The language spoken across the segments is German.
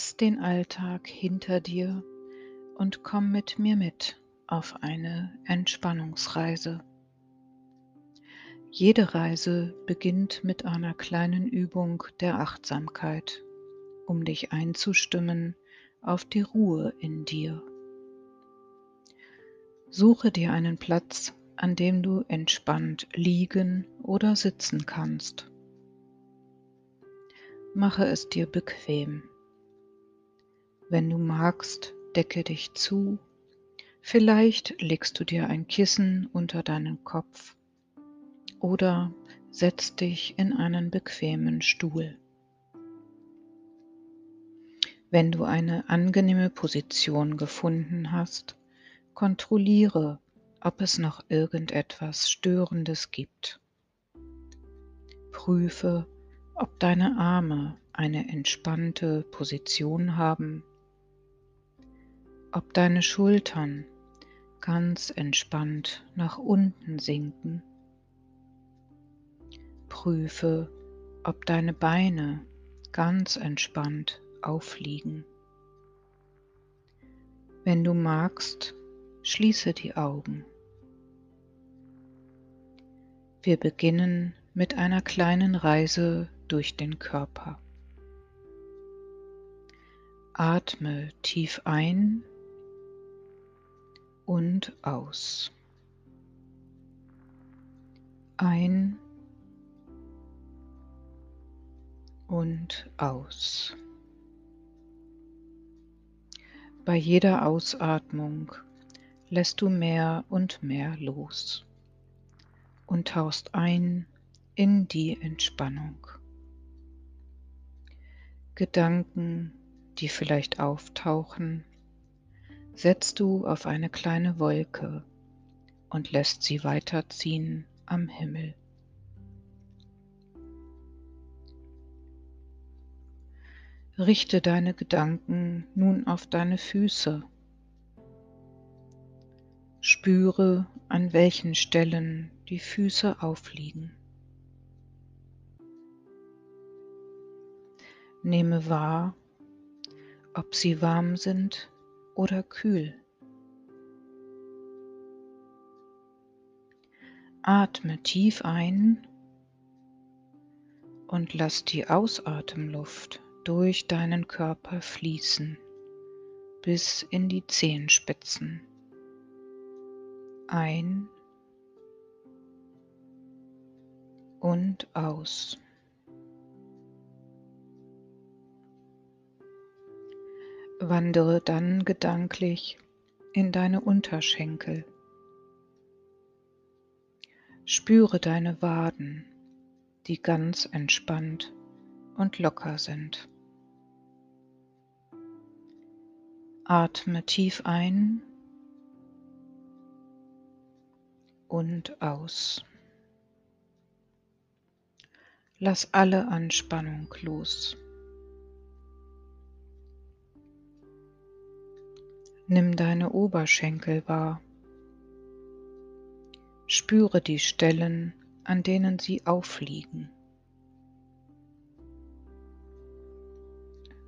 Lass den Alltag hinter dir und komm mit mir mit auf eine Entspannungsreise. Jede Reise beginnt mit einer kleinen Übung der Achtsamkeit, um dich einzustimmen auf die Ruhe in dir. Suche dir einen Platz, an dem du entspannt liegen oder sitzen kannst. Mache es dir bequem. Wenn du magst, decke dich zu. Vielleicht legst du dir ein Kissen unter deinen Kopf oder setz dich in einen bequemen Stuhl. Wenn du eine angenehme Position gefunden hast, kontrolliere, ob es noch irgendetwas Störendes gibt. Prüfe, ob deine Arme eine entspannte Position haben, ob deine Schultern ganz entspannt nach unten sinken Prüfe, ob deine Beine ganz entspannt aufliegen. Wenn du magst, schließe die Augen. Wir beginnen mit einer kleinen Reise durch den Körper. Atme tief ein und aus. Ein und aus. Bei jeder Ausatmung lässt du mehr und mehr los und tauchst ein in die Entspannung. Gedanken, die vielleicht auftauchen, setzt du auf eine kleine Wolke und lässt sie weiterziehen am Himmel. Richte deine Gedanken nun auf deine Füße. Spüre, an welchen Stellen die Füße aufliegen. Nehme wahr, ob sie warm sind oder kühl. Atme tief ein und lass die Ausatemluft durch deinen Körper fließen bis in die Zehenspitzen. Ein und aus. Wandere dann gedanklich in deine Unterschenkel. Spüre deine Waden, die ganz entspannt und locker sind. Atme tief ein und aus. Lass alle Anspannung los. Nimm deine Oberschenkel wahr. Spüre die Stellen, an denen sie aufliegen.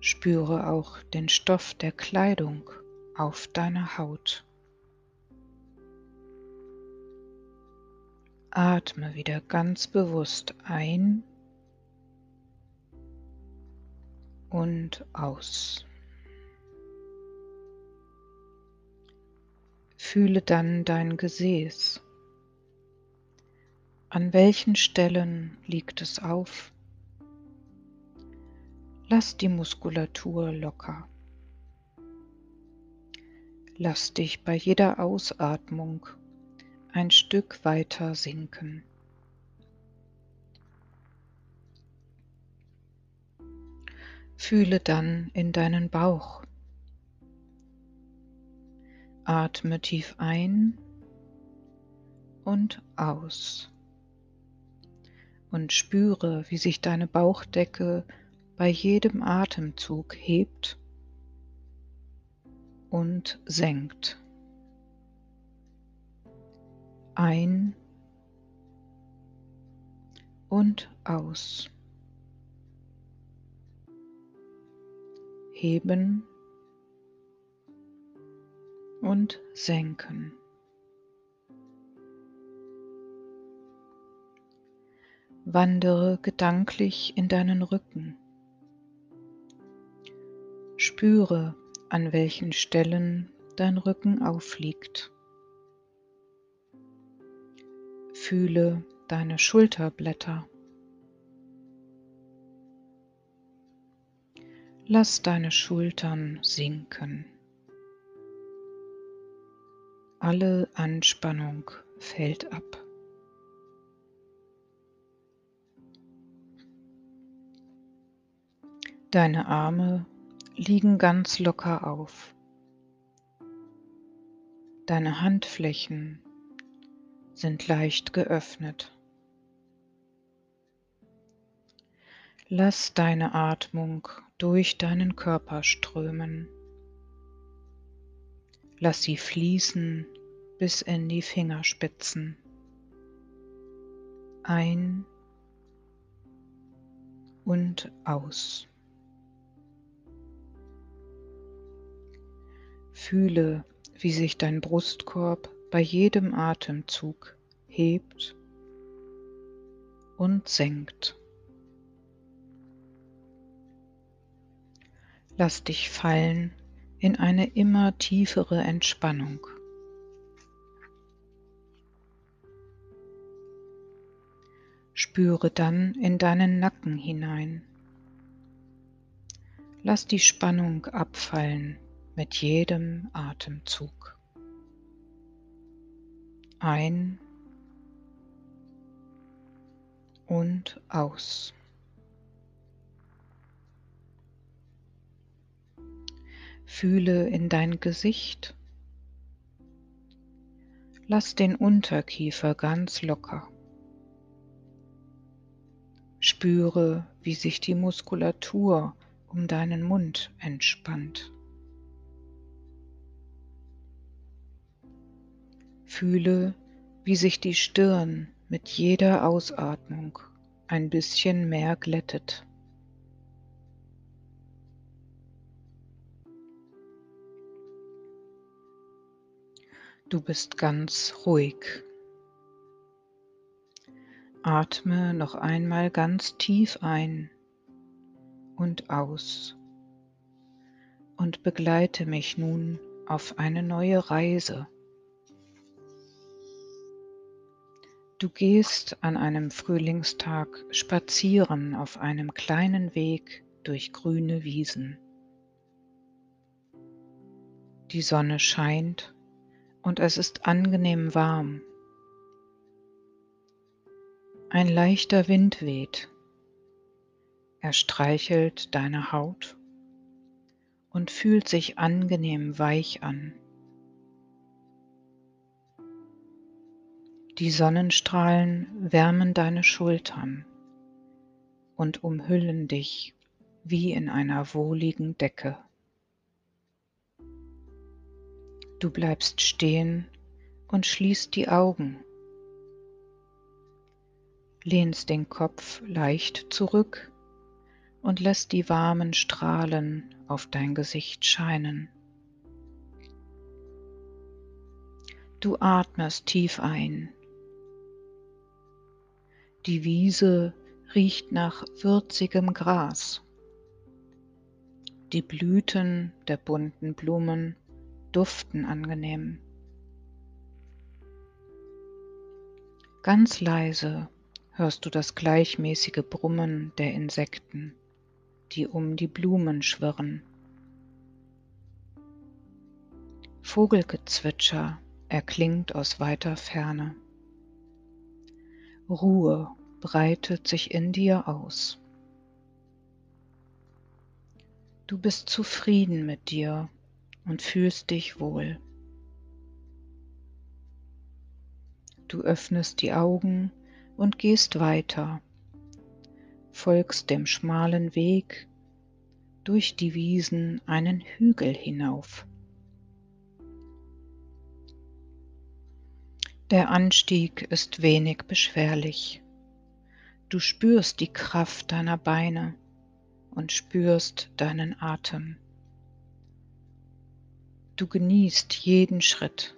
Spüre auch den Stoff der Kleidung auf deiner Haut. Atme wieder ganz bewusst ein und aus. Fühle dann dein Gesäß. An welchen Stellen liegt es auf? Lass die Muskulatur locker. Lass dich bei jeder Ausatmung ein Stück weiter sinken. Fühle dann in deinen Bauch. Atme tief ein und aus und spüre, wie sich deine Bauchdecke bei jedem Atemzug hebt und senkt. Ein und aus. heben und senken. Wandere gedanklich in deinen Rücken. Spüre, an welchen Stellen dein Rücken aufliegt. Fühle deine Schulterblätter. Lass deine Schultern sinken. Alle Anspannung fällt ab. Deine Arme liegen ganz locker auf. Deine Handflächen sind leicht geöffnet. Lass deine Atmung durch deinen Körper strömen. Lass sie fließen bis in die Fingerspitzen. Ein und aus. Fühle, wie sich dein Brustkorb bei jedem Atemzug hebt und senkt. Lass dich fallen in eine immer tiefere Entspannung. Spüre dann in deinen Nacken hinein. Lass die Spannung abfallen mit jedem Atemzug. Ein und aus. Fühle in dein Gesicht. Lass den Unterkiefer ganz locker. Spüre, wie sich die Muskulatur um deinen Mund entspannt. Fühle, wie sich die Stirn mit jeder Ausatmung ein bisschen mehr glättet. Du bist ganz ruhig. Atme noch einmal ganz tief ein und aus und begleite mich nun auf eine neue Reise. Du gehst an einem Frühlingstag spazieren auf einem kleinen Weg durch grüne Wiesen. Die Sonne scheint und es ist angenehm warm. Ein leichter Wind weht. Er streichelt deine Haut und fühlt sich angenehm weich an. Die Sonnenstrahlen wärmen deine Schultern und umhüllen dich wie in einer wohligen Decke. Du bleibst stehen und schließt die Augen, lehnst den Kopf leicht zurück und lässt die warmen Strahlen auf dein Gesicht scheinen. Du atmest tief ein die Wiese riecht nach würzigem Gras. Die Blüten der bunten Blumen duften angenehm. Ganz leise hörst du das gleichmäßige Brummen der Insekten, die um die Blumen schwirren. Vogelgezwitscher erklingt aus weiter Ferne. Ruhe breitet sich in dir aus. Du bist zufrieden mit dir und fühlst dich wohl. Du öffnest die Augen und gehst weiter, folgst dem schmalen Weg durch die Wiesen einen Hügel hinauf. Der Anstieg ist wenig beschwerlich. Du spürst die Kraft deiner Beine und spürst deinen Atem. Du genießt jeden Schritt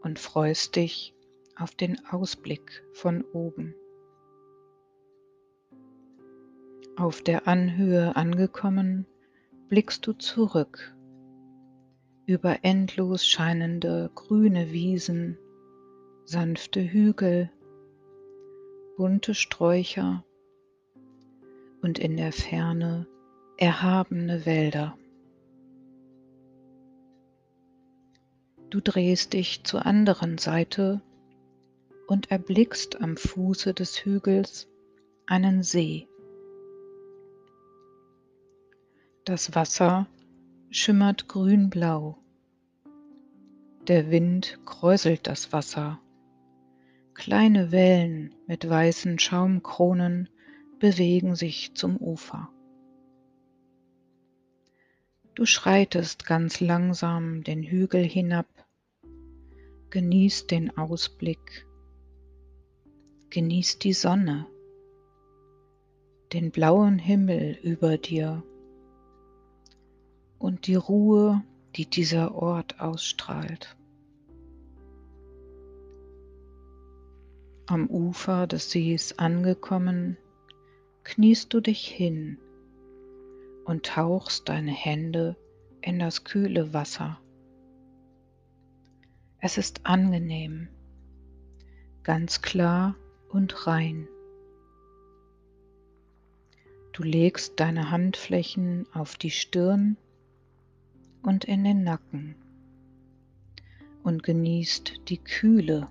und freust dich auf den Ausblick von oben. Auf der Anhöhe angekommen, blickst du zurück über endlos scheinende grüne Wiesen, sanfte Hügel, bunte Sträucher und in der Ferne erhabene Wälder. Du drehst dich zur anderen Seite und erblickst am Fuße des Hügels einen See. Das Wasser schimmert grünblau. Der Wind kräuselt das Wasser. Kleine Wellen mit weißen Schaumkronen bewegen sich zum Ufer. Du schreitest ganz langsam den Hügel hinab, genießt den Ausblick, genießt die Sonne, den blauen Himmel über dir. Und die Ruhe, die dieser Ort ausstrahlt. Am Ufer des Sees angekommen, kniest du dich hin und tauchst deine Hände in das kühle Wasser. Es ist angenehm, ganz klar und rein. Du legst deine Handflächen auf die Stirn und in den Nacken und genießt die Kühle,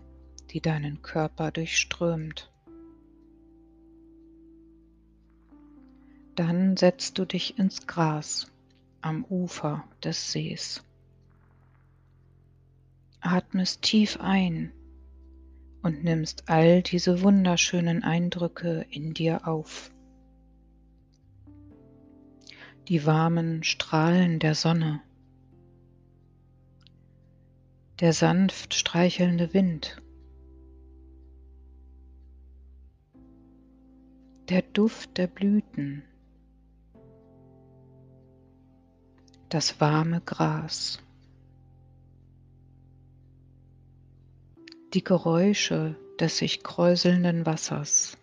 die deinen Körper durchströmt. Dann setzt du dich ins Gras am Ufer des Sees. Atmest tief ein und nimmst all diese wunderschönen Eindrücke in dir auf. Die warmen Strahlen der Sonne, der sanft streichelnde Wind, der Duft der Blüten, das warme Gras. Die Geräusche des sich kräuselnden Wassers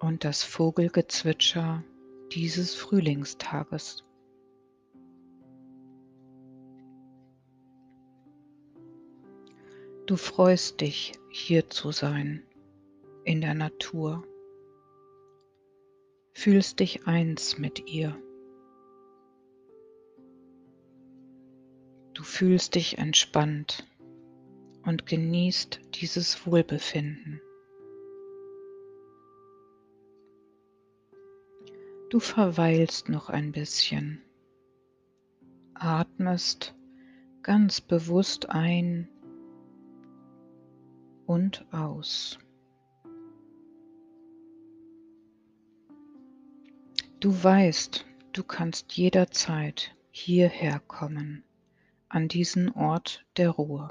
und das Vogelgezwitscher dieses Frühlingstages. Du freust dich, hier zu sein, in der Natur, fühlst dich eins mit ihr. Du fühlst dich entspannt und genießt dieses Wohlbefinden. Du verweilst noch ein bisschen, atmest ganz bewusst ein und aus. Du weißt, du kannst jederzeit hierher kommen an diesen Ort der Ruhe.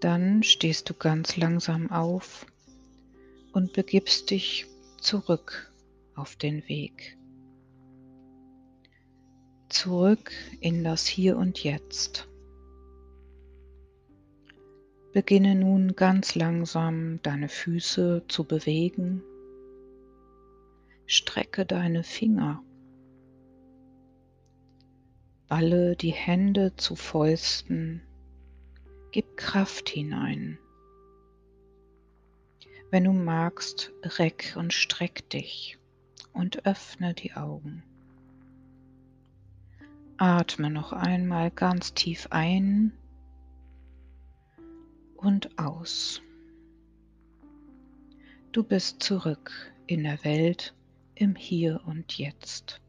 Dann stehst du ganz langsam auf und begibst dich zurück auf den Weg. Zurück in das Hier und Jetzt. Beginne nun ganz langsam deine Füße zu bewegen Strecke deine Finger. Balle die Hände zu Fäusten. Gib Kraft hinein. Wenn du magst, reck und streck dich und öffne die Augen. Atme noch einmal ganz tief ein und aus. Du bist zurück in der Welt im Hier und Jetzt.